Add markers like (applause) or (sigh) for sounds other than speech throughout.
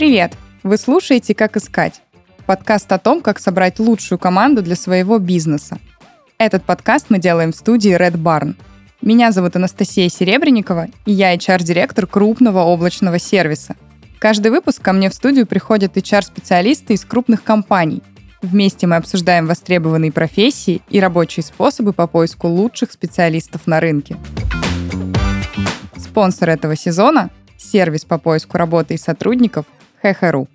Привет! Вы слушаете «Как искать» – подкаст о том, как собрать лучшую команду для своего бизнеса. Этот подкаст мы делаем в студии Red Barn. Меня зовут Анастасия Серебренникова, и я HR-директор крупного облачного сервиса. Каждый выпуск ко мне в студию приходят HR-специалисты из крупных компаний. Вместе мы обсуждаем востребованные профессии и рабочие способы по поиску лучших специалистов на рынке. Спонсор этого сезона – сервис по поиску работы и сотрудников – Хехеру.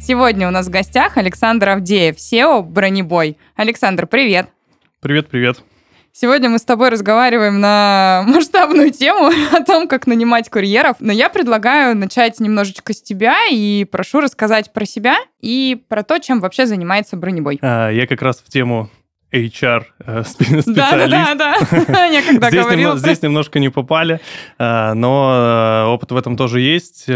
Сегодня у нас в гостях Александр Авдеев, SEO «Бронебой». Александр, привет! Привет, привет. Сегодня мы с тобой разговариваем на (laughs) масштабную тему о том, как нанимать курьеров. Но я предлагаю начать немножечко с тебя и прошу рассказать про себя и про то, чем вообще занимается бронебой. А, я как раз в тему HR э, (laughs) специалист. Да, да, да, (laughs) я когда здесь говорила. Немного, здесь немножко не попали, э, но э, опыт в этом тоже есть.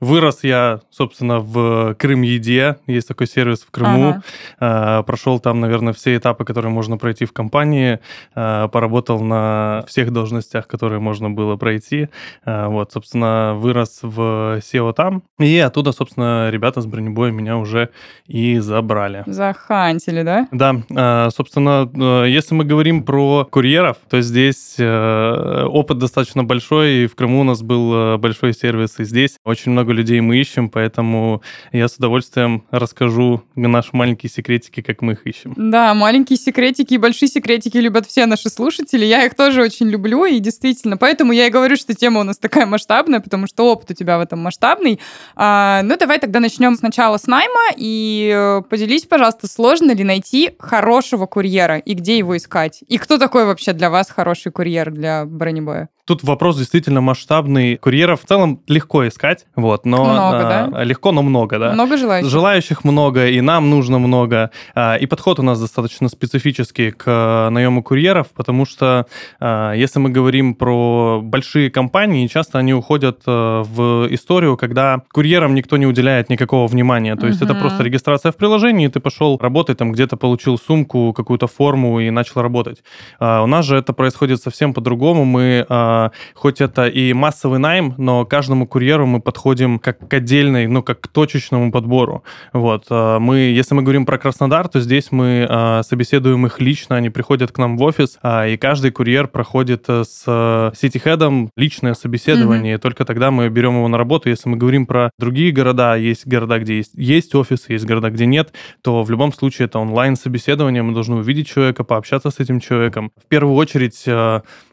Вырос я, собственно, в Крым-Еде. Есть такой сервис в Крыму. Ага. Прошел там, наверное, все этапы, которые можно пройти в компании. Поработал на всех должностях, которые можно было пройти. Вот, собственно, вырос в SEO там. И оттуда, собственно, ребята с бронебоя меня уже и забрали. Захантили, да? Да. Собственно, если мы говорим про курьеров, то здесь опыт достаточно большой. И в Крыму у нас был большой сервис, и здесь очень много много людей мы ищем, поэтому я с удовольствием расскажу наши маленькие секретики, как мы их ищем. Да, маленькие секретики и большие секретики любят все наши слушатели. Я их тоже очень люблю, и действительно, поэтому я и говорю, что тема у нас такая масштабная, потому что опыт у тебя в этом масштабный. А, ну, давай тогда начнем сначала с найма, и э, поделись, пожалуйста, сложно ли найти хорошего курьера, и где его искать? И кто такой вообще для вас хороший курьер для бронебоя? Тут вопрос действительно масштабный. Курьеров в целом легко искать, вот, но... Много, а, да? Легко, но много, да. Много желающих. Желающих много, и нам нужно много. А, и подход у нас достаточно специфический к наему курьеров, потому что а, если мы говорим про большие компании, часто они уходят а, в историю, когда курьерам никто не уделяет никакого внимания. То есть угу. это просто регистрация в приложении, ты пошел работать, там где-то получил сумку, какую-то форму и начал работать. А, у нас же это происходит совсем по-другому. Мы а, хоть это и массовый найм, но каждому курьеру мы подходим как к отдельной, ну, как к точечному подбору. Вот. Э, мы, если мы говорим про Краснодар, то здесь мы э, собеседуем их лично, они приходят к нам в офис, а, и каждый курьер проходит э, с сити-хедом личное собеседование, mm-hmm. и только тогда мы берем его на работу. Если мы говорим про другие города, есть города, где есть, есть офисы, есть города, где нет, то в любом случае это онлайн-собеседование, мы должны увидеть человека, пообщаться с этим человеком. В первую очередь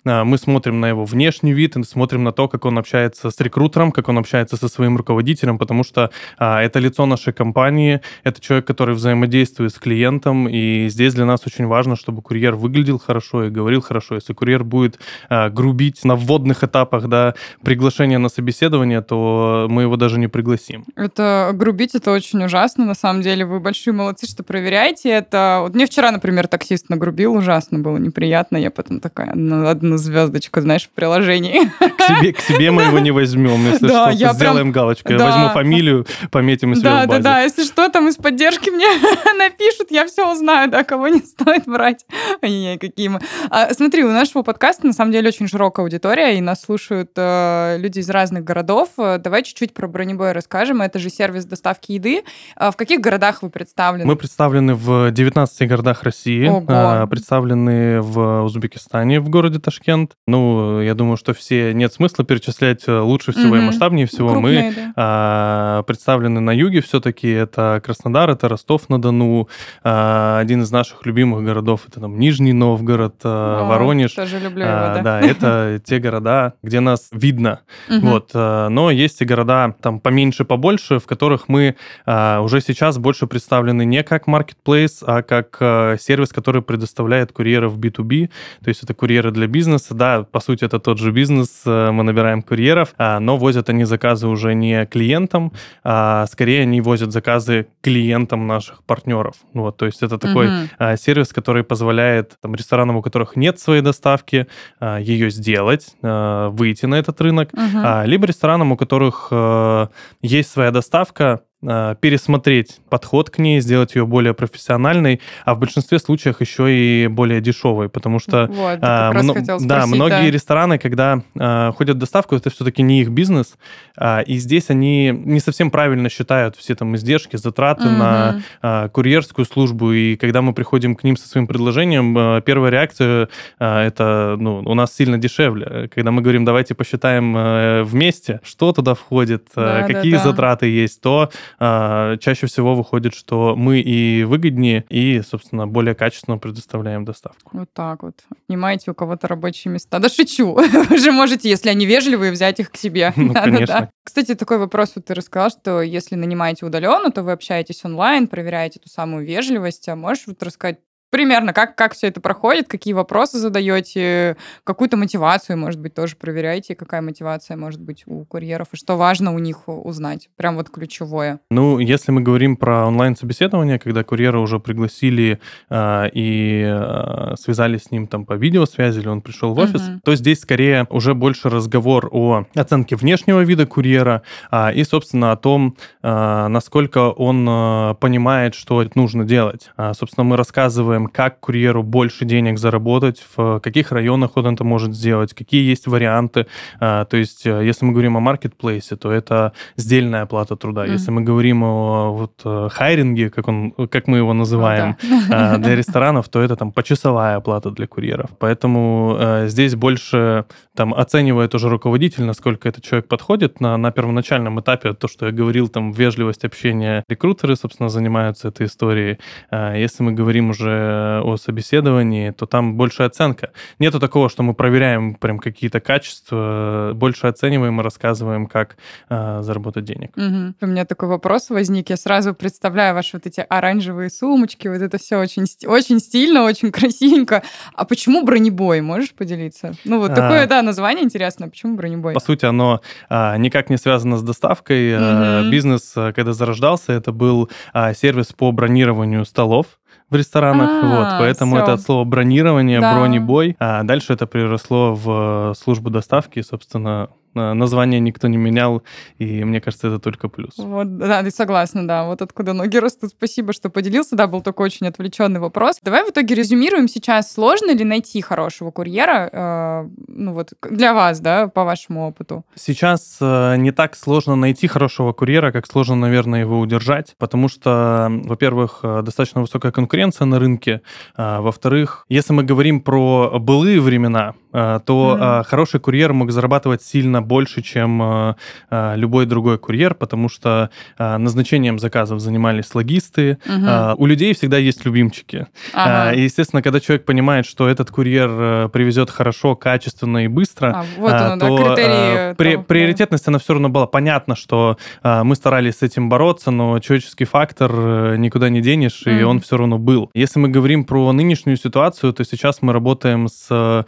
мы смотрим на его внешний вид, смотрим на то, как он общается с рекрутером, как он общается со своим руководителем, потому что а, это лицо нашей компании, это человек, который взаимодействует с клиентом, и здесь для нас очень важно, чтобы курьер выглядел хорошо и говорил хорошо. Если курьер будет а, грубить на вводных этапах да, приглашения на собеседование, то мы его даже не пригласим. Это грубить, это очень ужасно, на самом деле. Вы большие молодцы, что проверяете это. Вот мне вчера, например, таксист нагрубил, ужасно было неприятно. Я потом такая, одну звездочку, знаешь, в приложении. К себе, к себе мы его не возьмем, если да, что. Я Сделаем прям... галочку. Я да. возьму фамилию, пометим у себя да, в базе. Да, да, если что, там из поддержки мне (laughs) напишут, я все узнаю, да, кого не стоит брать. Ай-яй, какие мы. А, смотри, у нашего подкаста на самом деле очень широкая аудитория, и нас слушают э, люди из разных городов. Давай чуть-чуть про бронебой расскажем. Это же сервис доставки еды. А в каких городах вы представлены? Мы представлены в 19 городах России. Ого. А, представлены в Узбекистане, в городе Ташкент. Ну, я думаю, что все нет смысла перечислять э, лучше всего mm-hmm. и масштабнее всего. Крупные, Мы да. а, представлены на юге все-таки. Это Краснодар, это Ростов-на-Дону. А, один из наших любимых городов это там Нижний Новгород, а, Воронеж. Тоже люблю его, а, да. Да, это те города, где нас видно. Вот, а, но есть и города там поменьше, побольше, в которых мы а, уже сейчас больше представлены не как marketplace, а как а, сервис, который предоставляет курьеров B2B. То есть это курьеры для бизнеса. Да, по сути, это тот же бизнес, э, мы набираем курьеров, а, но возят они заказы уже не клиентам, а скорее они возят заказы клиентам наших партнеров. Вот, то есть это такой угу. сервис, который позволяет там, ресторанам, у которых нет своей доставки, а, ее сделать, выйти на этот рынок, угу. либо ресторанам, у которых э, есть своя доставка, пересмотреть подход к ней, сделать ее более профессиональной, а в большинстве случаев еще и более дешевой, потому что вот, э, мно- спросить, да, многие да. рестораны, когда э, ходят в доставку, это все-таки не их бизнес, э, и здесь они не совсем правильно считают все там издержки, затраты угу. на э, курьерскую службу, и когда мы приходим к ним со своим предложением, э, первая реакция э, это, ну, у нас сильно дешевле. Когда мы говорим, давайте посчитаем э, вместе, что туда входит, э, да, какие да, да. затраты есть, то э, чаще всего выходит, что мы и выгоднее, и, собственно, более качественно предоставляем доставку. Вот так вот. Снимаете у кого-то рабочие места. Да шучу. (laughs) Вы же можете, если они вежливые, взять их к себе. (laughs) Ну, да, конечно. Да, да. Кстати, такой вопрос вот ты рассказал, что если нанимаете удаленно, то вы общаетесь онлайн, проверяете ту самую вежливость. А можешь вот рассказать примерно, как, как все это проходит, какие вопросы задаете, какую-то мотивацию, может быть, тоже проверяете, какая мотивация может быть у курьеров, и что важно у них узнать, прям вот ключевое. Ну, если мы говорим про онлайн-собеседование, когда курьера уже пригласили э, и э, связались с ним там по видеосвязи, или он пришел в офис, uh-huh. то здесь скорее уже больше разговор о оценке внешнего вида курьера э, и, собственно, о том, э, насколько он э, понимает, что нужно делать. Э, собственно, мы рассказываем рассказываем, как курьеру больше денег заработать, в каких районах он это может сделать, какие есть варианты. А, то есть, э, если мы говорим о маркетплейсе, то это сдельная оплата труда. Mm-hmm. Если мы говорим о вот э, хайринге, как, он, как мы его называем, oh, да. для ресторанов, то это там почасовая оплата для курьеров. Поэтому э, здесь больше там оценивает уже руководитель, насколько этот человек подходит на, на первоначальном этапе. То, что я говорил, там вежливость общения, рекрутеры, собственно, занимаются этой историей. Если мы говорим уже о собеседовании, то там больше оценка. Нету такого, что мы проверяем прям какие-то качества, больше оцениваем и рассказываем, как э, заработать денег. Угу. У меня такой вопрос возник. Я сразу представляю ваши вот эти оранжевые сумочки, вот это все очень, очень стильно, очень (laughs) красивенько. А почему бронебой? Можешь поделиться? Ну вот такое, а... да, название интересно. Почему бронебой? По сути, оно а, никак не связано с доставкой. Угу. А, бизнес, когда зарождался, это был а, сервис по бронированию столов в ресторанах, а, вот, поэтому все. это от слова бронирование, да. бронебой, а дальше это переросло в службу доставки, собственно, название никто не менял, и мне кажется, это только плюс. Вот, да, ты согласна, да. Вот откуда ноги растут. Спасибо, что поделился. Да, был такой очень отвлеченный вопрос. Давай в итоге резюмируем сейчас. Сложно ли найти хорошего курьера, э, ну вот для вас, да, по вашему опыту? Сейчас э, не так сложно найти хорошего курьера, как сложно, наверное, его удержать, потому что, во-первых, э, достаточно высокая конкуренция на рынке, э, во-вторых, если мы говорим про былые времена, э, то mm-hmm. хороший курьер мог зарабатывать сильно больше, чем э, э, любой другой курьер, потому что э, назначением заказов занимались логисты. Угу. У людей всегда есть любимчики. Ага. И, естественно, когда человек понимает, что этот курьер привезет хорошо, качественно и быстро, а, вот оно, то да, критерии при, того, приоритетность, да. она все равно была. Понятно, что мы старались с этим бороться, но человеческий фактор никуда не денешь, и он все равно был. Если мы говорим про нынешнюю ситуацию, то сейчас мы работаем с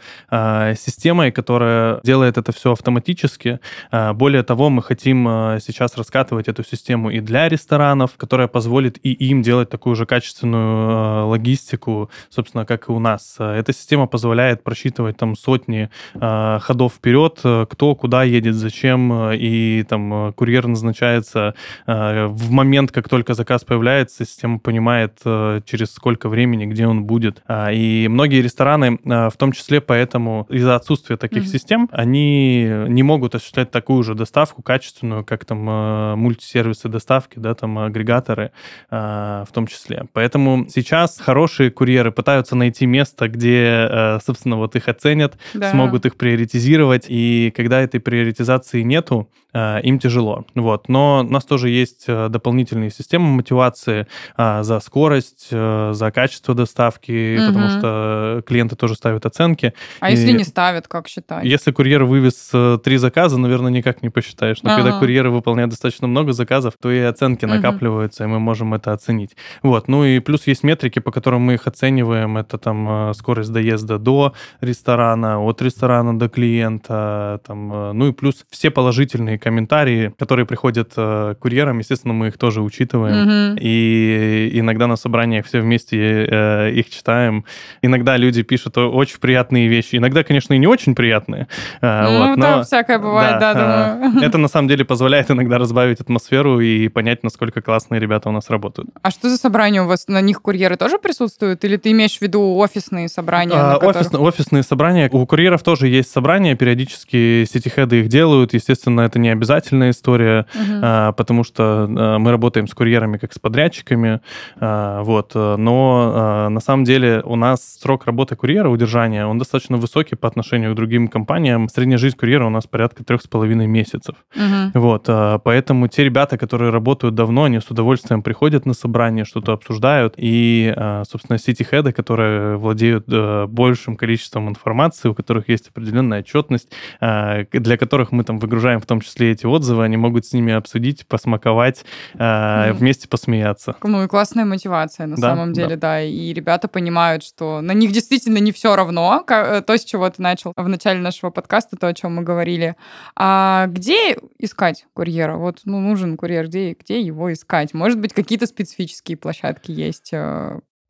системой, которая делает это все автоматически. А, более того, мы хотим а, сейчас раскатывать эту систему и для ресторанов, которая позволит и им делать такую же качественную логистику, собственно, как и у нас. Эта система позволяет просчитывать там сотни ходов вперед, кто куда едет, зачем, и там курьер назначается в момент, как только заказ появляется, система понимает, через сколько времени, где он будет. И многие рестораны, в том числе поэтому из-за отсутствия таких mm-hmm. систем, они не могут осуществлять такую же доставку качественную, как там э, мультисервисы доставки, да, там агрегаторы э, в том числе. Поэтому сейчас хорошие курьеры пытаются найти место, где, э, собственно, вот их оценят, да. смогут их приоритизировать, и когда этой приоритизации нету, им тяжело. Вот. Но у нас тоже есть дополнительные системы мотивации за скорость, за качество доставки, угу. потому что клиенты тоже ставят оценки. А и если не ставят, как считать? Если курьер вывез три заказа, наверное, никак не посчитаешь. Но ага. когда курьеры выполняют достаточно много заказов, то и оценки угу. накапливаются, и мы можем это оценить. Вот. Ну и плюс есть метрики, по которым мы их оцениваем. Это там э, скорость доезда до ресторана, от ресторана до клиента. Там, э, ну и плюс все положительные комментарии, которые приходят э, курьерам, естественно, мы их тоже учитываем. Угу. И иногда на собраниях все вместе их читаем. Иногда люди пишут очень приятные вещи. Иногда иногда, конечно, и не очень приятные. Ну, вот, но, всякое бывает, да, да думаю. (laughs) Это на самом деле позволяет иногда разбавить атмосферу и понять, насколько классные ребята у нас работают. А что за собрания у вас? На них курьеры тоже присутствуют? Или ты имеешь в виду офисные собрания? А, которых... офис, офисные собрания. У курьеров тоже есть собрания, периодически сетихеды их делают. Естественно, это не обязательная история, угу. а, потому что а, мы работаем с курьерами как с подрядчиками. А, вот. Но а, на самом деле у нас срок работы курьера, удержания, он достаточно высокий по отношению к другим компаниям. Средняя жизнь курьера у нас порядка трех с половиной месяцев. Угу. Вот. А, поэтому те ребята, которые работают давно, они с удовольствием приходят на собрание, что-то обсуждают. И, а, собственно, сити-хеды, которые владеют а, большим количеством информации, у которых есть определенная отчетность, а, для которых мы там выгружаем в том числе эти отзывы, они могут с ними обсудить, посмаковать, mm. вместе посмеяться. Ну и классная мотивация на да, самом деле, да. да. И ребята понимают, что на них действительно не все равно, э, то, с чего ты начал в начале нашего подкаста, то, о чем мы говорили. А где искать курьера? Вот ну, нужен курьер, где, где его искать? Может быть, какие-то специфические площадки есть?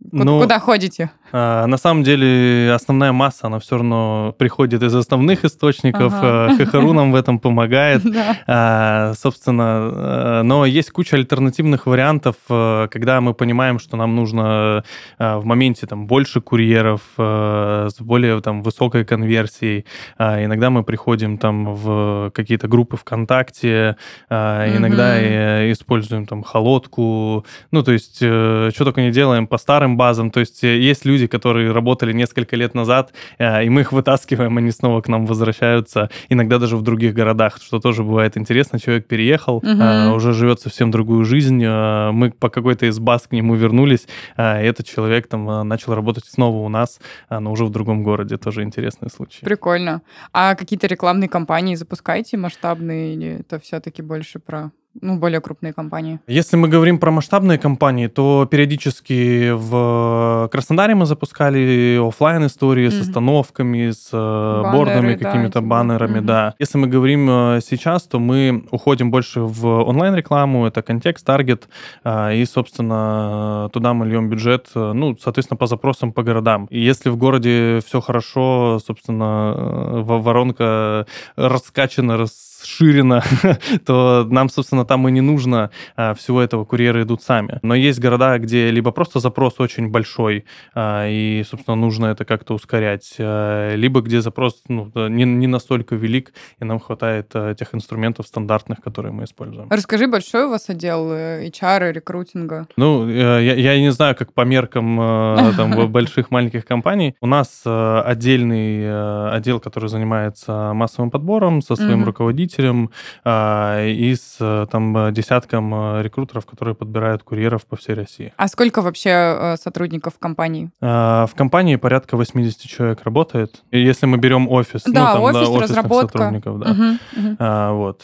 Э, куда, ну, куда ходите? А, на самом деле основная масса, она все равно приходит из основных источников. Ага. Хохару нам в этом помогает. (laughs) А, собственно, э, но есть куча альтернативных вариантов, э, когда мы понимаем, что нам нужно э, в моменте там больше курьеров с более там высокой конверсией. А, иногда мы приходим там в какие-то группы ВКонтакте, иногда используем там холодку. Ну, то есть, что только не делаем по старым базам. То есть, есть люди, которые работали несколько лет назад, э, и мы их вытаскиваем, они снова к нам возвращаются, иногда даже в других городах, что тоже бывает интересно. Человек переехал, угу. уже живет совсем другую жизнь, э, мы по какой-то из баз к нему вернулись, и этот человек там начал работать снова у нас, но уже в другом городе. Тоже интересный случай. Прикольно. А какие-то рекламные кампании запускаете масштабные или это все-таки больше про ну, более крупные компании. Если мы говорим про масштабные компании, то периодически в Краснодаре мы запускали офлайн истории mm-hmm. с остановками, с э, Баннеры, бордами, какими-то да, баннерами, mm-hmm. да. Если мы говорим э, сейчас, то мы уходим больше в онлайн-рекламу, это контекст, таргет, э, и, собственно, туда мы льем бюджет, ну, соответственно, по запросам по городам. И если в городе все хорошо, собственно, воронка раскачана, рас расширено, (laughs) то нам, собственно, там и не нужно а, всего этого, курьеры идут сами. Но есть города, где либо просто запрос очень большой, а, и, собственно, нужно это как-то ускорять, а, либо где запрос ну, не, не настолько велик, и нам хватает тех инструментов стандартных, которые мы используем. Расскажи, большой у вас отдел э, HR, рекрутинга? Ну, э, я, я не знаю, как по меркам э, (laughs) там, больших, маленьких компаний. У нас отдельный отдел, который занимается массовым подбором со своим руководителем, руководителем а, и с э, там десятком э, рекрутеров, которые подбирают курьеров по всей России. А сколько вообще э, сотрудников в компании? А, в компании порядка 80 человек работает. И если мы берем офис, да, ну, там, офис, да, разработка. сотрудников, да. Угу, угу. А, вот.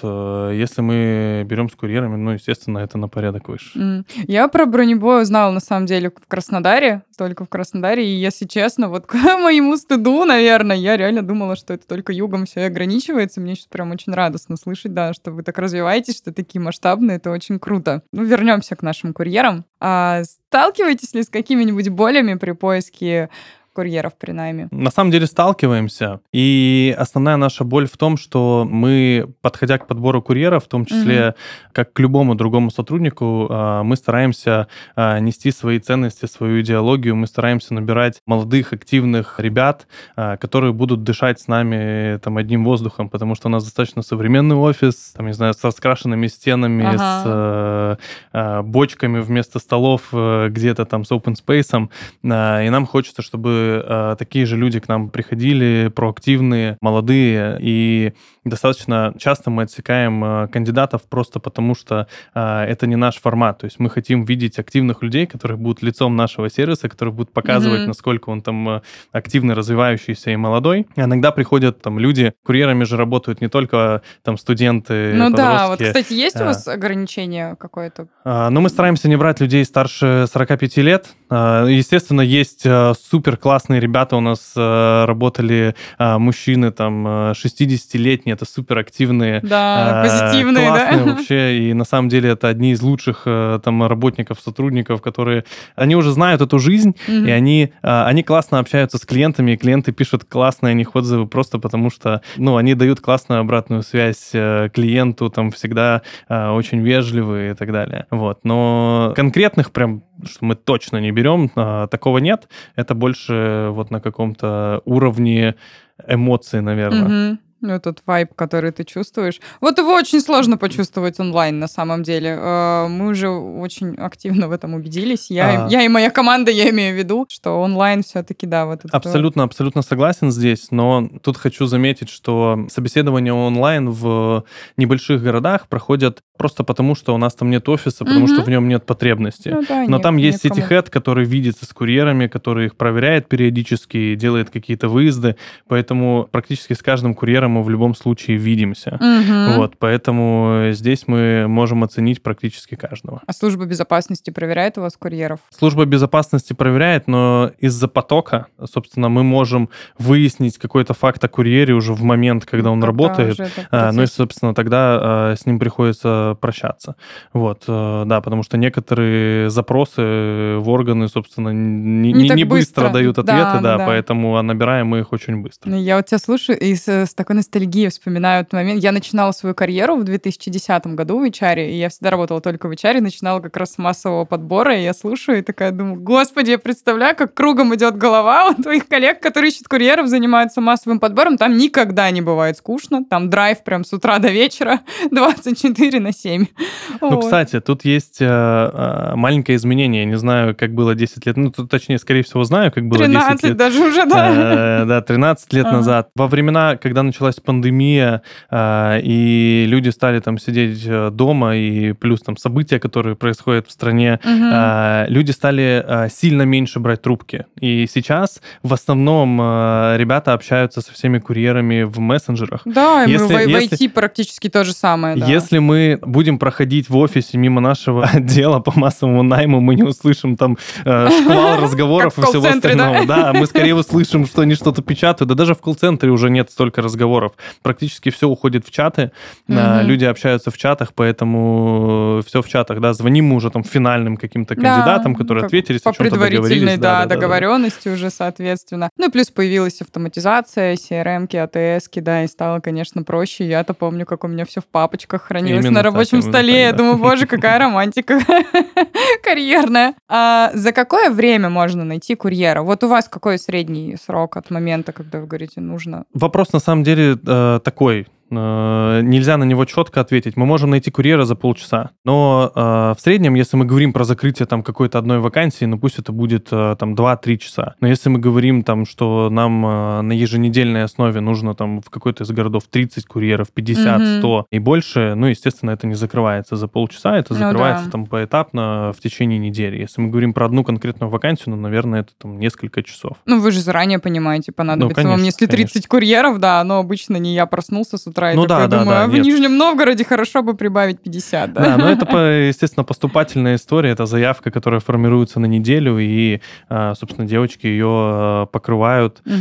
Если мы берем с курьерами, ну, естественно, это на порядок выше. Я про бронебой узнала, на самом деле, в Краснодаре, только в Краснодаре, и, если честно, вот (laughs) к моему стыду, наверное, я реально думала, что это только югом все ограничивается. Мне сейчас прям очень рада радостно слышать, да, что вы так развиваетесь, что такие масштабные, это очень круто. Ну, вернемся к нашим курьерам. А сталкиваетесь ли с какими-нибудь болями при поиске курьеров при найме? На самом деле сталкиваемся. И основная наша боль в том, что мы, подходя к подбору курьеров, в том числе, угу. как к любому другому сотруднику, а, мы стараемся а, нести свои ценности, свою идеологию, мы стараемся набирать молодых, активных ребят, а, которые будут дышать с нами там одним воздухом, потому что у нас достаточно современный офис, там, не знаю, с раскрашенными стенами, ага. с бочками вместо столов э, где-то там с open space, и нам хочется, чтобы э, такие же люди к нам приходили, проактивные, молодые, и достаточно часто мы отсекаем э, кандидатов просто потому, что э, это не наш формат. То есть мы хотим видеть активных людей, которые будут лицом нашего сервиса, которые будут показывать, mm-hmm. насколько он там э, активный, развивающийся и молодой. И иногда приходят там люди, курьерами же работают не только там студенты, Ну да, вот, кстати, есть у вас ограничение какое-то? А, ну, мы стараемся не брать людей старше 45 лет, А, естественно, есть а, супер классные ребята. У нас а, работали мужчины там 60-летние, это супер активные. Да, позитивные, классные да? вообще. И на самом деле это одни из лучших там работников, сотрудников, которые... Они уже знают эту жизнь, mm-hmm. и они, они классно общаются с клиентами, и клиенты пишут классные о них отзывы просто потому, что ну, они дают классную обратную связь э, клиенту, там всегда очень вежливые и так далее. Вот. Но конкретных прям что мы точно не берем, а, такого нет. Это больше вот на каком-то уровне эмоций, наверное. Угу. Ну, тот вайб, который ты чувствуешь. Вот его очень сложно почувствовать онлайн, на самом деле. Э, мы уже очень активно в этом убедились. Я, а... я и моя команда, я имею в виду, что онлайн все-таки, да, вот это... Абсолютно, абсолютно согласен здесь, но тут хочу заметить, что собеседования онлайн в небольших городах проходят просто потому, что у нас там нет офиса, потому угу. что в нем нет потребности. Ну, да, но нет, там есть никому. сити-хед, который видится с курьерами, который их проверяет периодически, делает какие-то выезды, поэтому практически с каждым курьером мы в любом случае видимся. Угу. Вот, поэтому здесь мы можем оценить практически каждого. А служба безопасности проверяет у вас курьеров? Служба безопасности проверяет, но из-за потока, собственно, мы можем выяснить какой-то факт о курьере уже в момент, когда он когда работает. А, ну и, собственно, тогда а, с ним приходится прощаться. Вот, а, да, потому что некоторые запросы в органы, собственно, не, не, не быстро. быстро дают ответы, да, да, да, поэтому набираем мы их очень быстро. Я вот тебя слушаю и с, с такой ностальгии вспоминаю этот момент. Я начинала свою карьеру в 2010 году в HR, и я всегда работала только в HR, начинала как раз с массового подбора, и я слушаю и такая думаю, господи, я представляю, как кругом идет голова (laughs) у твоих коллег, которые ищут курьеров, занимаются массовым подбором, там никогда не бывает скучно, там драйв прям с утра до вечера (laughs) 24 на 7. (laughs) Ну, вот. кстати, тут есть э, э, маленькое изменение, я не знаю, как было 10 лет, ну, тут, точнее, скорее всего, знаю, как было 10 лет. даже уже, да. Э, да, 13 лет ага. назад. Во времена, когда началась пандемия, и люди стали там сидеть дома, и плюс там события, которые происходят в стране, угу. люди стали сильно меньше брать трубки. И сейчас в основном ребята общаются со всеми курьерами в мессенджерах. Да, если, мы в, если, в IT практически то же самое. Да. Если мы будем проходить в офисе мимо нашего (laughs) отдела по массовому найму, мы не услышим там э, шквал разговоров и всего остального. Да, мы скорее услышим, что они что-то печатают. Да даже в колл-центре уже нет столько разговоров. Практически все уходит в чаты, угу. люди общаются в чатах, поэтому все в чатах, да, звоним мы уже там финальным каким-то кандидатам, да, которые ответили, по предварительной, да, да, договоренности да, уже, соответственно. Ну и плюс появилась автоматизация, CRM-ки, ATS-ки, да, и стало, конечно, проще. Я-то помню, как у меня все в папочках хранилось именно на рабочем столе. Я думаю, боже, какая романтика (laughs) карьерная. А за какое время можно найти курьера? Вот у вас какой средний срок от момента, когда вы говорите, нужно? Вопрос на самом деле э, такой. Э, нельзя на него четко ответить. Мы можем найти курьера за полчаса. Но э, в среднем, если мы говорим про закрытие там какой-то одной вакансии, ну пусть это будет э, там 2-3 часа. Но если мы говорим там, что нам э, на еженедельной основе нужно там в какой-то из городов 30 курьеров, 50, угу. 100 и больше, ну, естественно, это не закрывается за полчаса, это ну, закрывается да. там поэтапно в течение недели. Если мы говорим про одну конкретную вакансию, ну, наверное, это там несколько часов. Ну, вы же заранее понимаете, понадобится ну, конечно, вам, если 30 конечно. курьеров, да, но обычно не я проснулся с утра и ну, такой да, думаю, да, а в нет. Нижнем Новгороде хорошо бы прибавить 50, да? Да, но это, естественно, поступательная история, это заявка, которая формируется на неделю, и, а, собственно, девочки ее а, покрывают, угу.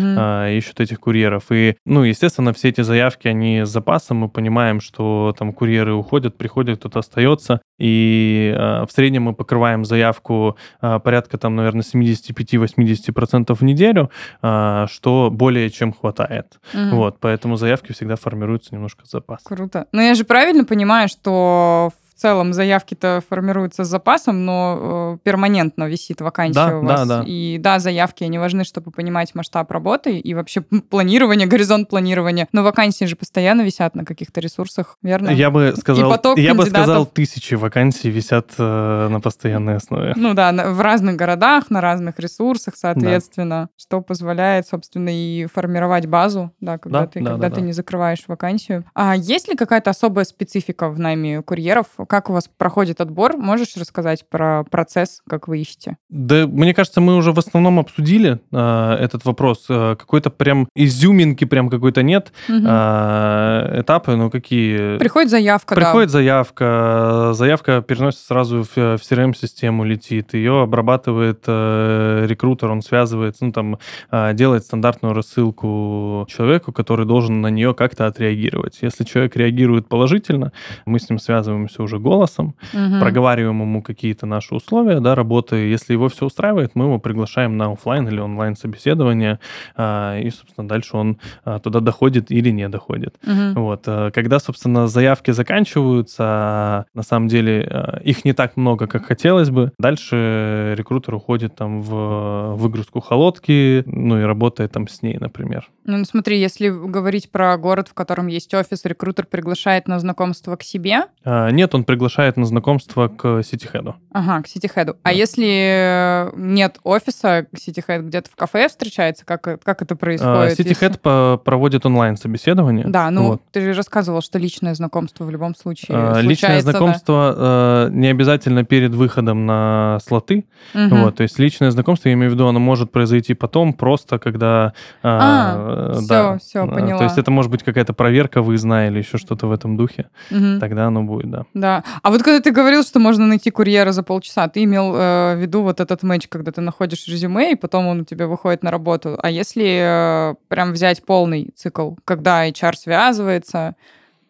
ищут этих курьеров. И, ну, естественно, все эти заявки, они с запасом, мы понимаем, что там курьеры уходят, приходят, кто-то остается, и в среднем мы покрываем заявку порядка, там, наверное, 75-80% в неделю, что более чем хватает. Угу. Вот, поэтому заявки всегда формируются немножко запас. Круто. Но я же правильно понимаю, что в целом заявки-то формируются с запасом, но э, перманентно висит вакансия да, у вас. Да, да. И да, заявки, они важны, чтобы понимать масштаб работы и вообще планирование, (laughs) горизонт планирования. Но вакансии же постоянно висят на каких-то ресурсах, верно? Я бы сказал, и поток я кандидатов... бы сказал, тысячи вакансий висят э, на постоянной основе. Ну да, в разных городах, на разных ресурсах, соответственно, да. что позволяет, собственно, и формировать базу, да, когда да, ты, да, когда да, ты да. не закрываешь вакансию. А есть ли какая-то особая специфика в найме курьеров? Как у вас проходит отбор? Можешь рассказать про процесс, как вы ищете? Да, мне кажется, мы уже в основном обсудили э, этот вопрос. Э, какой-то прям изюминки прям какой-то нет. Угу. Э, этапы, ну какие? Приходит заявка, Приходит да. заявка. Заявка переносится сразу в, в CRM-систему, летит. Ее обрабатывает э, рекрутер, он связывается, ну там э, делает стандартную рассылку человеку, который должен на нее как-то отреагировать. Если человек реагирует положительно, мы с ним связываемся уже голосом, угу. проговариваем ему какие-то наши условия да, работы. Если его все устраивает, мы его приглашаем на офлайн или онлайн собеседование, а, и, собственно, дальше он а, туда доходит или не доходит. Угу. Вот. Э, когда, собственно, заявки заканчиваются, на самом деле э, их не так много, как хотелось бы, дальше рекрутер уходит там в выгрузку холодки, ну и работает там с ней, например. Ну, смотри, если говорить про город, в котором есть офис, рекрутер приглашает на знакомство к себе? А, нет, он приглашает на знакомство к ситихеду. Ага, к ситихеду. Да. А если нет офиса, ситихед где-то в кафе встречается, как, как это происходит? Ситихед если... проводит онлайн-собеседование. Да, ну вот. ты же рассказывал, что личное знакомство в любом случае а, Личное знакомство да? не обязательно перед выходом на слоты. Угу. Вот, то есть личное знакомство, я имею в виду, оно может произойти потом, просто когда... А, все, да. все, поняла. То есть это может быть какая-то проверка выездная или еще что-то в этом духе. Угу. Тогда оно будет, да. Да. А вот когда ты говорил, что можно найти курьера за полчаса, ты имел э, в виду вот этот матч, когда ты находишь резюме, и потом он у тебя выходит на работу. А если э, прям взять полный цикл, когда HR связывается,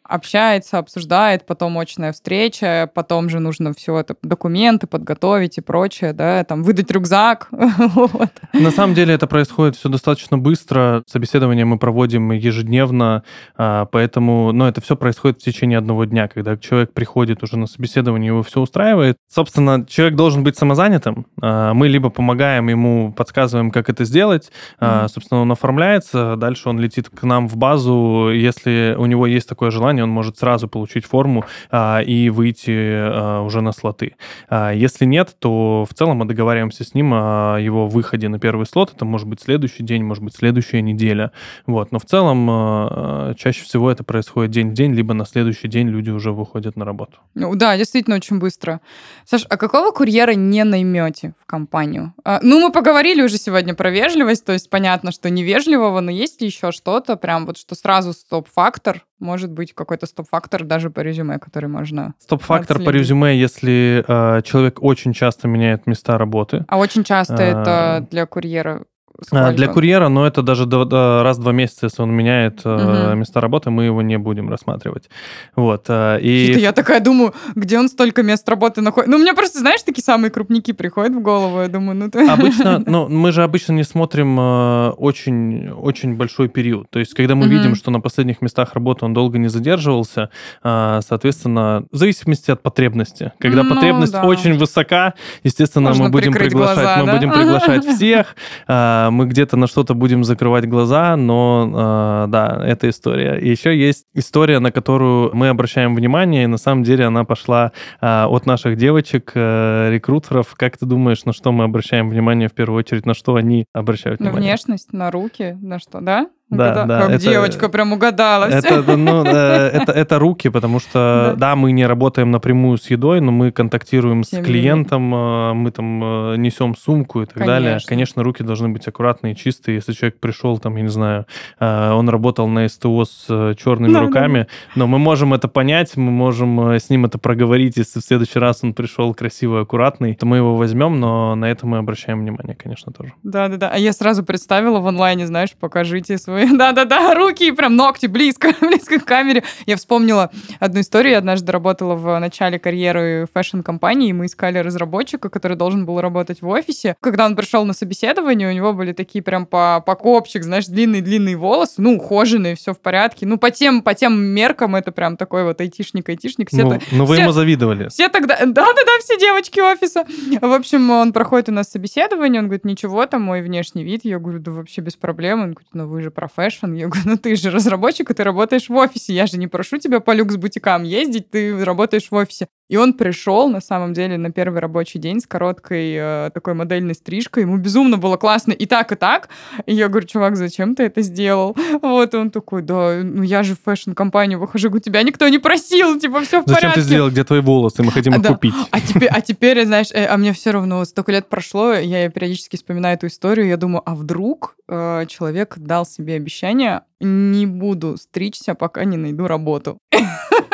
общается, обсуждает, потом очная встреча, потом же нужно все это, документы подготовить и прочее, да, там, выдать рюкзак. (laughs) вот. На самом деле это происходит все достаточно быстро. Собеседование мы проводим ежедневно, а, поэтому, ну, это все происходит в течение одного дня, когда человек приходит уже на собеседование, его все устраивает. Собственно, человек должен быть самозанятым. А, мы либо помогаем ему, подсказываем, как это сделать. Mm-hmm. Собственно, он оформляется, дальше он летит к нам в базу, если у него есть такое желание, он может сразу получить форму а, и выйти а, уже на слоты. А, если нет, то в целом мы договариваемся с ним о его выходе на первый слот. Это может быть следующий день, может быть следующая неделя. Вот. Но в целом а, чаще всего это происходит день в день, либо на следующий день люди уже выходят на работу. Ну, да, действительно очень быстро. Саш, а какого курьера не наймете в компанию? А, ну, мы поговорили уже сегодня про вежливость, то есть понятно, что невежливого, но есть ли еще что-то прям вот, что сразу стоп-фактор, может быть какой-то стоп-фактор даже по резюме, который можно Стоп-фактор по резюме, если э, человек очень часто меняет места работы. А очень часто э, это для курьера Сколько? Для курьера, но это даже раз в два месяца, если он меняет угу. э, места работы, мы его не будем рассматривать. Вот. Э, и... я такая думаю, где он столько мест работы находит? Ну, у меня просто, знаешь, такие самые крупники приходят в голову, я думаю, ну... Ты... Обычно, (laughs) ну, мы же обычно не смотрим э, очень, очень большой период. То есть, когда мы угу. видим, что на последних местах работы он долго не задерживался, э, соответственно, в зависимости от потребности. Когда ну, потребность да. очень высока, естественно, Можно мы будем приглашать, глаза, мы да? будем приглашать (laughs) всех, э, мы где-то на что-то будем закрывать глаза, но э, да, это история. И еще есть история, на которую мы обращаем внимание, и на самом деле она пошла э, от наших девочек, э, рекрутеров. Как ты думаешь, на что мы обращаем внимание в первую очередь, на что они обращают внимание? На внешность, на руки, на что, да? Да, да. Как это, девочка прям угадала. Это, ну, это, это руки, потому что, да. да, мы не работаем напрямую с едой, но мы контактируем с клиентом, э, мы там э, несем сумку и так Конечно. далее. Конечно, руки должны быть аккуратные, чистые. Если человек пришел, там, я не знаю, э, он работал на СТО с черными да, руками, да. но мы можем это понять, мы можем с ним это проговорить. Если в следующий раз он пришел красивый, аккуратный, то мы его возьмем, но на это мы обращаем внимание, конечно, тоже. Да-да-да. А я сразу представила в онлайне, знаешь, покажите свой (laughs) да-да-да, руки, прям ногти близко, (laughs) близко к камере. Я вспомнила одну историю. Я однажды работала в начале карьеры fashion-компании, и мы искали разработчика, который должен был работать в офисе. Когда он пришел на собеседование, у него были такие прям по, по копчик, знаешь, длинные-длинные волосы, ну, ухоженные, все в порядке. Ну, по тем, по тем меркам это прям такой вот айтишник-айтишник. Все ну, ну, вы все, ему завидовали. Все тогда... (laughs) Да-да-да, все девочки офиса. В общем, он проходит у нас собеседование, он говорит, ничего, там мой внешний вид. Я говорю, да вообще без проблем. Он говорит, ну вы же про fashion. Я говорю, ну ты же разработчик, и ты работаешь в офисе. Я же не прошу тебя по люкс-бутикам ездить, ты работаешь в офисе. И он пришел, на самом деле, на первый рабочий день с короткой э, такой модельной стрижкой. Ему безумно было классно и так, и так. И я говорю, чувак, зачем ты это сделал? (laughs) Вот, и он такой, да, ну я же в fashion-компанию выхожу, говорю, тебя никто не просил, типа, все в Зачем порядке. ты сделал, где твои волосы? Мы хотим их Да. купить. А теперь, а теперь, знаешь, э, а мне все равно, вот столько лет прошло, я периодически вспоминаю эту историю, я думаю, а вдруг э, человек дал себе обещание, не буду стричься, пока не найду работу. (laughs)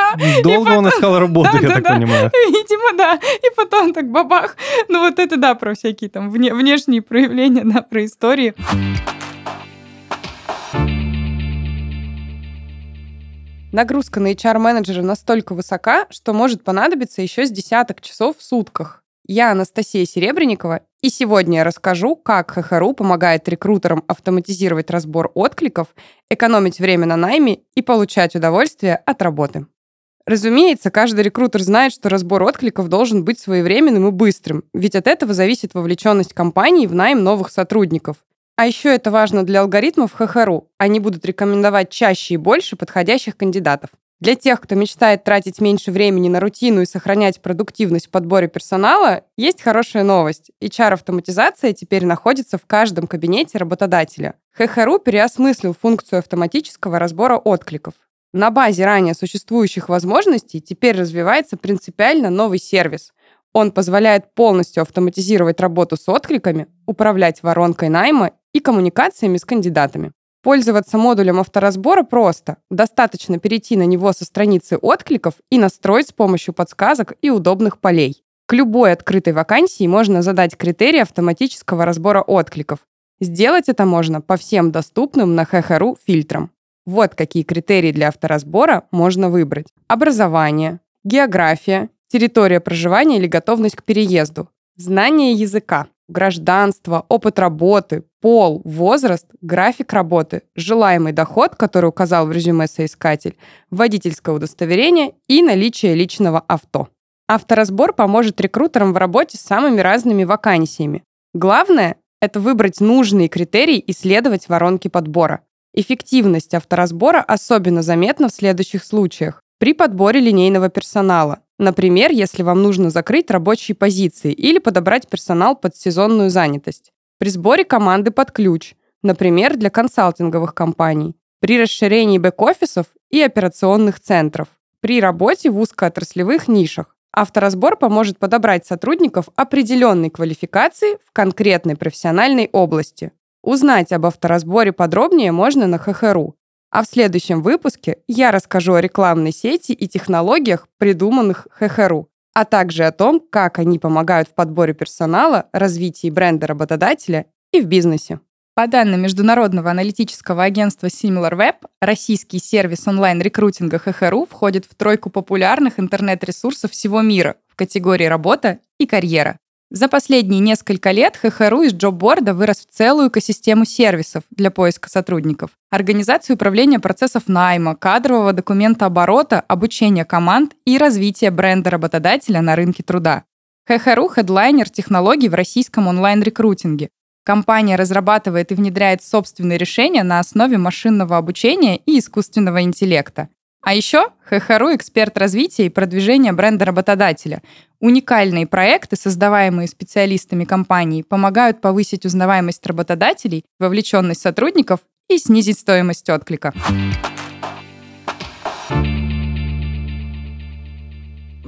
Долго он искал работу, я так Да-да-да. понимаю. (laughs) Видимо, да. И потом так бабах. Ну вот это да, про всякие там вне- внешние проявления, да, про истории. Нагрузка на HR-менеджера настолько высока, что может понадобиться еще с десяток часов в сутках. Я Анастасия Серебренникова, и сегодня я расскажу, как ХХРУ помогает рекрутерам автоматизировать разбор откликов, экономить время на найме и получать удовольствие от работы. Разумеется, каждый рекрутер знает, что разбор откликов должен быть своевременным и быстрым, ведь от этого зависит вовлеченность компании в найм новых сотрудников. А еще это важно для алгоритмов ХХРУ. Они будут рекомендовать чаще и больше подходящих кандидатов. Для тех, кто мечтает тратить меньше времени на рутину и сохранять продуктивность в подборе персонала, есть хорошая новость. HR-автоматизация теперь находится в каждом кабинете работодателя. ХХРУ переосмыслил функцию автоматического разбора откликов. На базе ранее существующих возможностей теперь развивается принципиально новый сервис. Он позволяет полностью автоматизировать работу с откликами, управлять воронкой найма и коммуникациями с кандидатами. Пользоваться модулем авторазбора просто. Достаточно перейти на него со страницы откликов и настроить с помощью подсказок и удобных полей. К любой открытой вакансии можно задать критерии автоматического разбора откликов. Сделать это можно по всем доступным на ХХРУ фильтрам. Вот какие критерии для авторазбора можно выбрать. Образование, география, территория проживания или готовность к переезду, знание языка, гражданство, опыт работы, пол, возраст, график работы, желаемый доход, который указал в резюме соискатель, водительское удостоверение и наличие личного авто. Авторазбор поможет рекрутерам в работе с самыми разными вакансиями. Главное – это выбрать нужные критерии и следовать воронке подбора. Эффективность авторазбора особенно заметна в следующих случаях. При подборе линейного персонала. Например, если вам нужно закрыть рабочие позиции или подобрать персонал под сезонную занятость. При сборе команды под ключ. Например, для консалтинговых компаний. При расширении бэк-офисов и операционных центров. При работе в узкоотраслевых нишах. Авторазбор поможет подобрать сотрудников определенной квалификации в конкретной профессиональной области. Узнать об авторазборе подробнее можно на ХХРУ. А в следующем выпуске я расскажу о рекламной сети и технологиях, придуманных ХХРУ, а также о том, как они помогают в подборе персонала, развитии бренда работодателя и в бизнесе. По данным международного аналитического агентства SimilarWeb, российский сервис онлайн-рекрутинга ХХРУ входит в тройку популярных интернет-ресурсов всего мира в категории «Работа» и «Карьера». За последние несколько лет ХХРУ из джобборда вырос в целую экосистему сервисов для поиска сотрудников. Организацию управления процессов найма, кадрового документа оборота, обучения команд и развития бренда работодателя на рынке труда. ХХРУ – хедлайнер технологий в российском онлайн-рекрутинге. Компания разрабатывает и внедряет собственные решения на основе машинного обучения и искусственного интеллекта. А еще ХХРУ – эксперт развития и продвижения бренда работодателя. Уникальные проекты, создаваемые специалистами компании, помогают повысить узнаваемость работодателей, вовлеченность сотрудников и снизить стоимость отклика.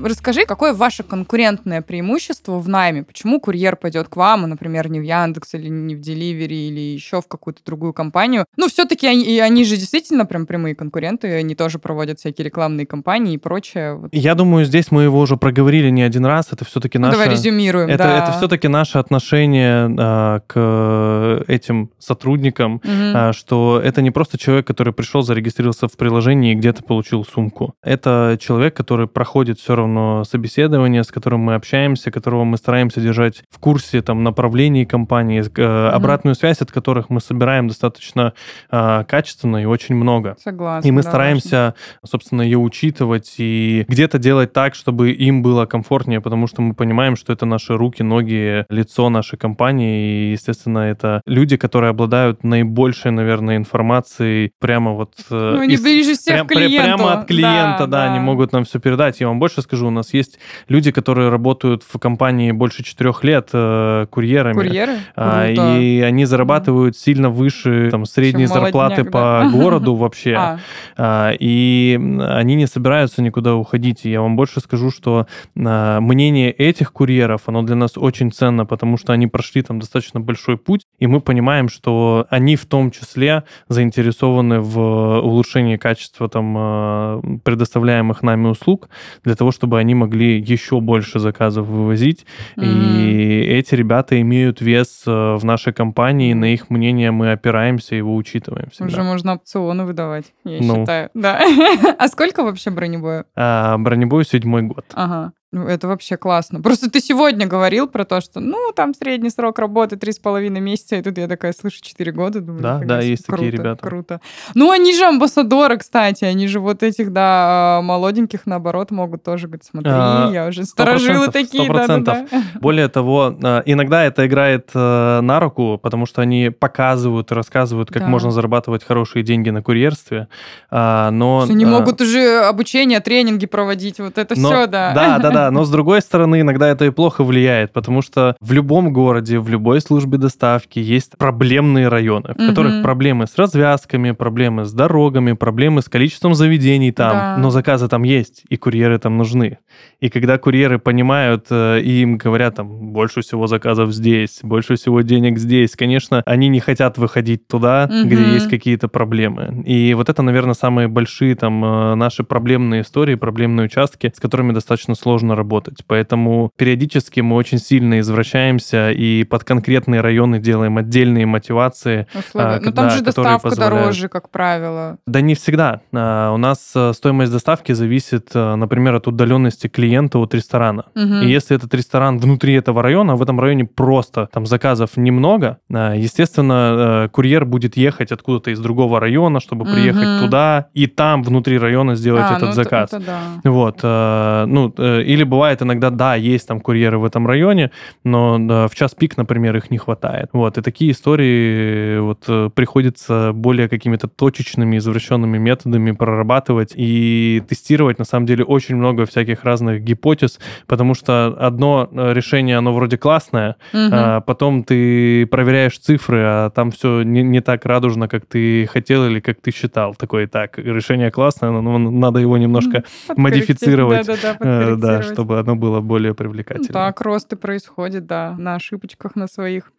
Расскажи, какое ваше конкурентное преимущество в найме? Почему курьер пойдет к вам, а, например, не в Яндекс или не в Деливери или еще в какую-то другую компанию? Ну, все-таки они, они же действительно прям прямые конкуренты, они тоже проводят всякие рекламные кампании и прочее. Я думаю, здесь мы его уже проговорили не один раз. Это все-таки Ну, наше... давай резюмируем, это, да. это все-таки наше отношение а, к этим сотрудникам, Мгм. а, что это не просто человек, который пришел, зарегистрировался в приложении и где-то получил сумку. Это человек, который проходит все равно собеседование, с которым мы общаемся, которого мы стараемся держать в курсе там, направлений компании, э, обратную связь от которых мы собираем достаточно а, качественно и очень много. Согласна. И мы да, стараемся, собственно, ее учитывать и где-то делать так, чтобы им было комфортнее, потому что мы понимаем, что это наши руки, ноги, лицо нашей компании. И, естественно, это люди, которые обладают наибольшей, наверное, информацией прямо вот... э, Ну, они из- ближе всех прям- клиенту. Прямо от клиента, да, Да, они да. могут нам все передать. Я вам больше скажу, У нас есть люди, которые работают в компании больше четырех лет э, курьерами. Курьеры? А, и они зарабатывают сильно выше там, средней зарплаты по (laughs) городу вообще. А. А, и они не собираются никуда уходить. И я вам больше скажу, что а, мнение этих курьеров, оно для нас очень ценно, потому что они прошли там достаточно большой путь, и мы понимаем, что они в том числе заинтересованы в улучшении качества там а, предоставляемых нами услуг для того, чтобы они могли еще больше заказов вывозить. Mm-hmm. И эти ребята имеют вес э, в нашей компании, на их мнение мы опираемся, его учитываем всегда. Уже можно опционы выдавать, я ну. считаю. Да. (laughs) а сколько вообще бронебою? А, бронебою седьмой год. Ага. Ну, это вообще классно. Просто ты сегодня говорил про то, что, ну, там средний срок работы три с половиной месяца, и тут я такая слышу четыре года, думаю, да, да, есть круто, такие ребята. Круто. Ну, они же амбассадоры, кстати, они же вот этих, да, молоденьких, наоборот, могут тоже говорить, смотри, а, я уже сторожилы такие, да, да, да. (laughs) Более того, а, иногда это играет э, на руку, потому что они показывают и рассказывают, как да. можно зарабатывать хорошие деньги на курьерстве, а, но... Они могут уже обучение, тренинги проводить, вот это но, все, да. Да, да, да, но с другой стороны, иногда это и плохо влияет, потому что в любом городе, в любой службе доставки есть проблемные районы, в угу. которых проблемы с развязками, проблемы с дорогами, проблемы с количеством заведений там, да. но заказы там есть, и курьеры там нужны. И когда курьеры понимают, э, и им говорят там, больше всего заказов здесь, больше всего денег здесь, конечно, они не хотят выходить туда, угу. где есть какие-то проблемы. И вот это, наверное, самые большие там э, наши проблемные истории, проблемные участки, с которыми достаточно сложно работать. Поэтому периодически мы очень сильно извращаемся и под конкретные районы делаем отдельные мотивации. Условия. Но ну, там же доставка позволяют... дороже, как правило. Да не всегда. А, у нас э, стоимость доставки зависит, э, например, от удаленности клиента от ресторана. Угу. И если этот ресторан внутри этого района, в этом районе просто там заказов немного, а, естественно, э, курьер будет ехать откуда-то из другого района, чтобы приехать угу. туда и там внутри района сделать а, этот ну заказ. Это, это да. Вот. Ну, или или бывает иногда, да, есть там курьеры в этом районе, но да, в час пик, например, их не хватает. Вот, и такие истории вот э, приходится более какими-то точечными, извращенными методами прорабатывать и тестировать, на самом деле, очень много всяких разных гипотез, потому что одно э, решение, оно вроде классное, угу. а потом ты проверяешь цифры, а там все не, не так радужно, как ты хотел или как ты считал. Такое, так, решение классное, но надо его немножко модифицировать. Да, да, да, да, чтобы оно было более привлекательным. Так, рост и происходит, да, на ошибочках на своих.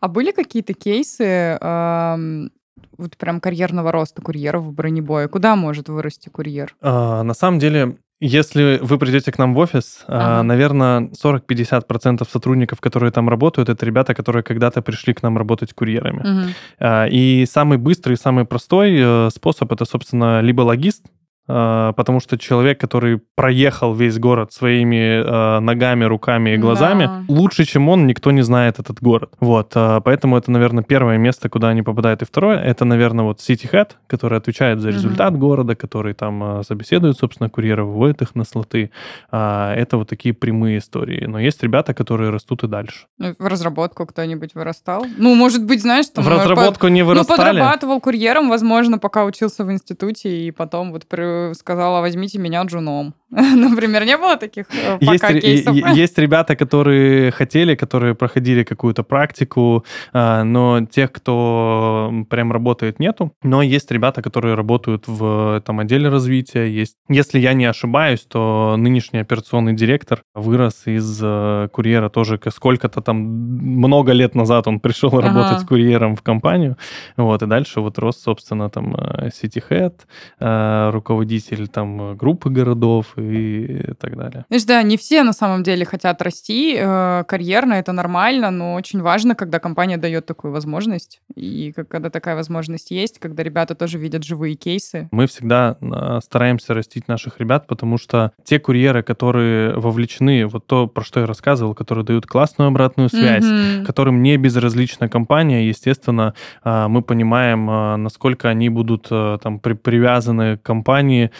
А были какие-то кейсы эм, вот прям карьерного роста курьеров в бронебое? Куда может вырасти курьер? А, на самом деле, если вы придете к нам в офис, а, наверное, 40-50% сотрудников, которые там работают, это ребята, которые когда-то пришли к нам работать курьерами. Угу. И самый быстрый, самый простой э, способ это, собственно, либо логист, а, потому что человек, который проехал весь город своими э, ногами, руками и глазами, да. лучше, чем он, никто не знает этот город. Вот, э, поэтому это, наверное, первое место, куда они попадают. И второе, это, наверное, вот City Head, который отвечает за результат угу. города, который там э, собеседует, собственно, курьеров, вводит их на слоты. Э, это вот такие прямые истории. Но есть ребята, которые растут и дальше. Ну, в разработку кто-нибудь вырастал? Ну, может быть, знаешь, там... В разработку не вырастали? Ну, подрабатывал курьером, возможно, пока учился в институте, и потом вот при сказала, возьмите меня джуном. (laughs) Например, не было таких э, пока есть, кейсов? (laughs) Есть ребята, которые хотели, которые проходили какую-то практику, а, но тех, кто прям работает, нету. Но есть ребята, которые работают в там, отделе развития. Есть, если я не ошибаюсь, то нынешний операционный директор вырос из э, курьера тоже сколько-то там много лет назад он пришел ага. работать курьером в компанию. Вот, и дальше вот рос, собственно, там э, City Head, руководитель там группы городов и так далее. Знаешь, да, не все на самом деле хотят расти э, карьерно, это нормально, но очень важно, когда компания дает такую возможность, и когда такая возможность есть, когда ребята тоже видят живые кейсы. Мы всегда э, стараемся растить наших ребят, потому что те курьеры, которые вовлечены, вот то, про что я рассказывал, которые дают классную обратную связь, mm-hmm. которым не безразлична компания, естественно, э, мы понимаем, э, насколько они будут э, там при, привязаны к компании, компании,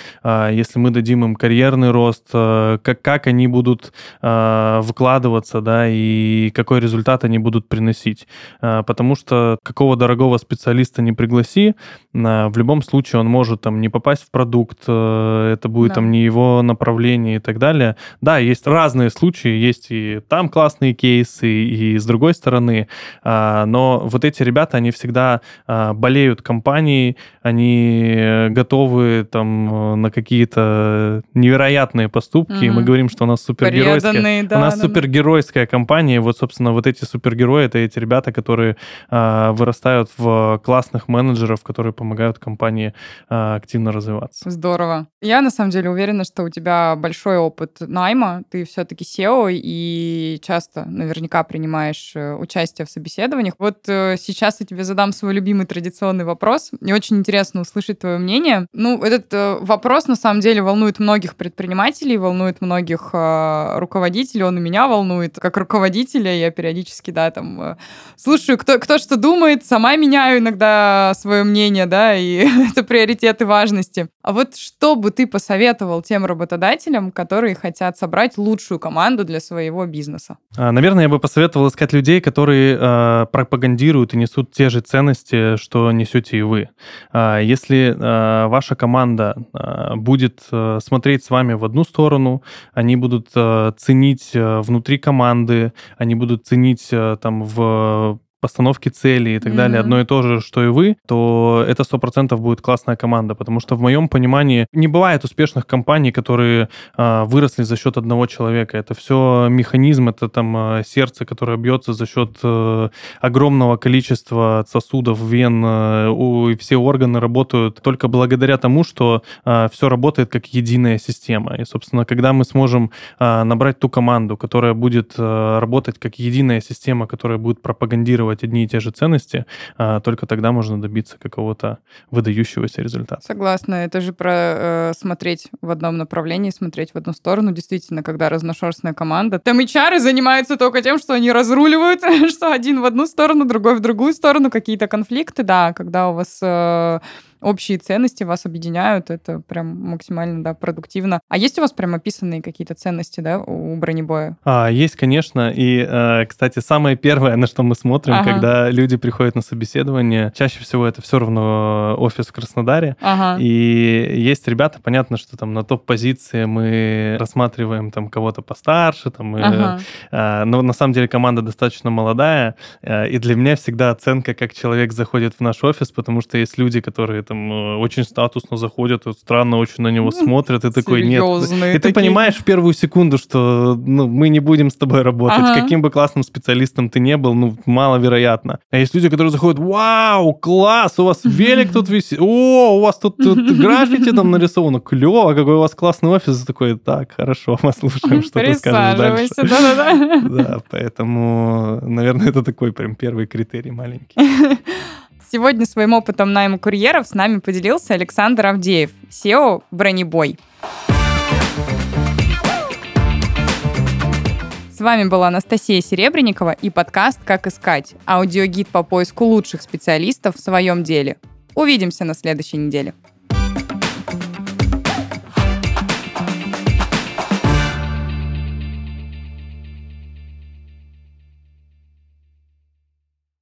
если мы дадим им карьерный рост, как, как они будут вкладываться, да, и какой результат они будут приносить. Потому что какого дорогого специалиста не пригласи, в любом случае он может там не попасть в продукт, это будет да. там не его направление и так далее. Да, есть разные случаи, есть и там классные кейсы, и с другой стороны, но вот эти ребята, они всегда болеют компанией, они готовы там на какие-то невероятные поступки. Mm-hmm. Мы говорим, что у нас супергеройская, да, у нас да, супергеройская да. компания. И вот, собственно, вот эти супергерои это эти ребята, которые а, вырастают в классных менеджеров, которые помогают компании а, активно развиваться. Здорово. Я на самом деле уверена, что у тебя большой опыт найма. Ты все-таки SEO и часто наверняка принимаешь э, участие в собеседованиях. Вот э, сейчас я тебе задам свой любимый традиционный вопрос. Мне очень интересно услышать твое мнение. Ну, этот э, вопрос на самом деле волнует многих предпринимателей, волнует многих э, руководителей. Он и меня волнует как руководителя. Я периодически, да, там э, слушаю, кто, кто что думает, сама меняю иногда свое мнение, да, и (laughs) это приоритеты важности. А вот что бы ты посоветовал тем работодателям, которые хотят собрать лучшую команду для своего бизнеса? А, наверное, я бы посоветовал искать людей, которые э, пропагандируют и несут те же ценности, что несете и вы. А, если а, ваша команда а, будет смотреть с вами в одну сторону, они будут ценить внутри команды, они будут ценить там в постановки цели и так mm-hmm. далее одно и то же, что и вы, то это сто процентов будет классная команда, потому что в моем понимании не бывает успешных компаний, которые э, выросли за счет одного человека. Это все механизм, это там э, сердце, которое бьется за счет э, огромного количества сосудов, вен, э, у, и все органы работают только благодаря тому, что э, все работает как единая система. И, собственно, когда мы сможем э, набрать ту команду, которая будет э, работать как единая система, которая будет пропагандировать транслировать одни и те же ценности, а, только тогда можно добиться какого-то выдающегося результата. Согласна. Это же про э, смотреть в одном направлении, смотреть в одну сторону. Действительно, когда разношерстная команда. Там HR занимаются только тем, что они разруливают, (laughs) что один в одну сторону, другой в другую сторону, какие-то конфликты. Да, когда у вас... Э, общие ценности вас объединяют, это прям максимально, да, продуктивно. А есть у вас прям описанные какие-то ценности, да, у бронебоя? А, есть, конечно. И, э, кстати, самое первое, на что мы смотрим, ага. когда люди приходят на собеседование, чаще всего это все равно офис в Краснодаре. Ага. И есть ребята, понятно, что там на топ-позиции мы рассматриваем там кого-то постарше, там, ага. э, но на самом деле команда достаточно молодая, э, и для меня всегда оценка, как человек заходит в наш офис, потому что есть люди, которые там э, очень статусно заходят, странно очень на него смотрят, и такой, нет. И ты понимаешь в первую секунду, что ну, мы не будем с тобой работать. Ага. Каким бы классным специалистом ты не был, ну, маловероятно. А есть люди, которые заходят, вау, класс, у вас велик тут висит, о, у вас тут, тут граффити там (laughs) нарисовано, клево, какой у вас классный офис. Такой, так, хорошо, (laughs) мы слушаем, что ты скажешь дальше. Да-да-да. (laughs) Да, поэтому, наверное, это такой прям первый критерий маленький. Сегодня своим опытом найма курьеров с нами поделился Александр Авдеев, SEO «Бронебой». С вами была Анастасия Серебренникова и подкаст «Как искать» – аудиогид по поиску лучших специалистов в своем деле. Увидимся на следующей неделе.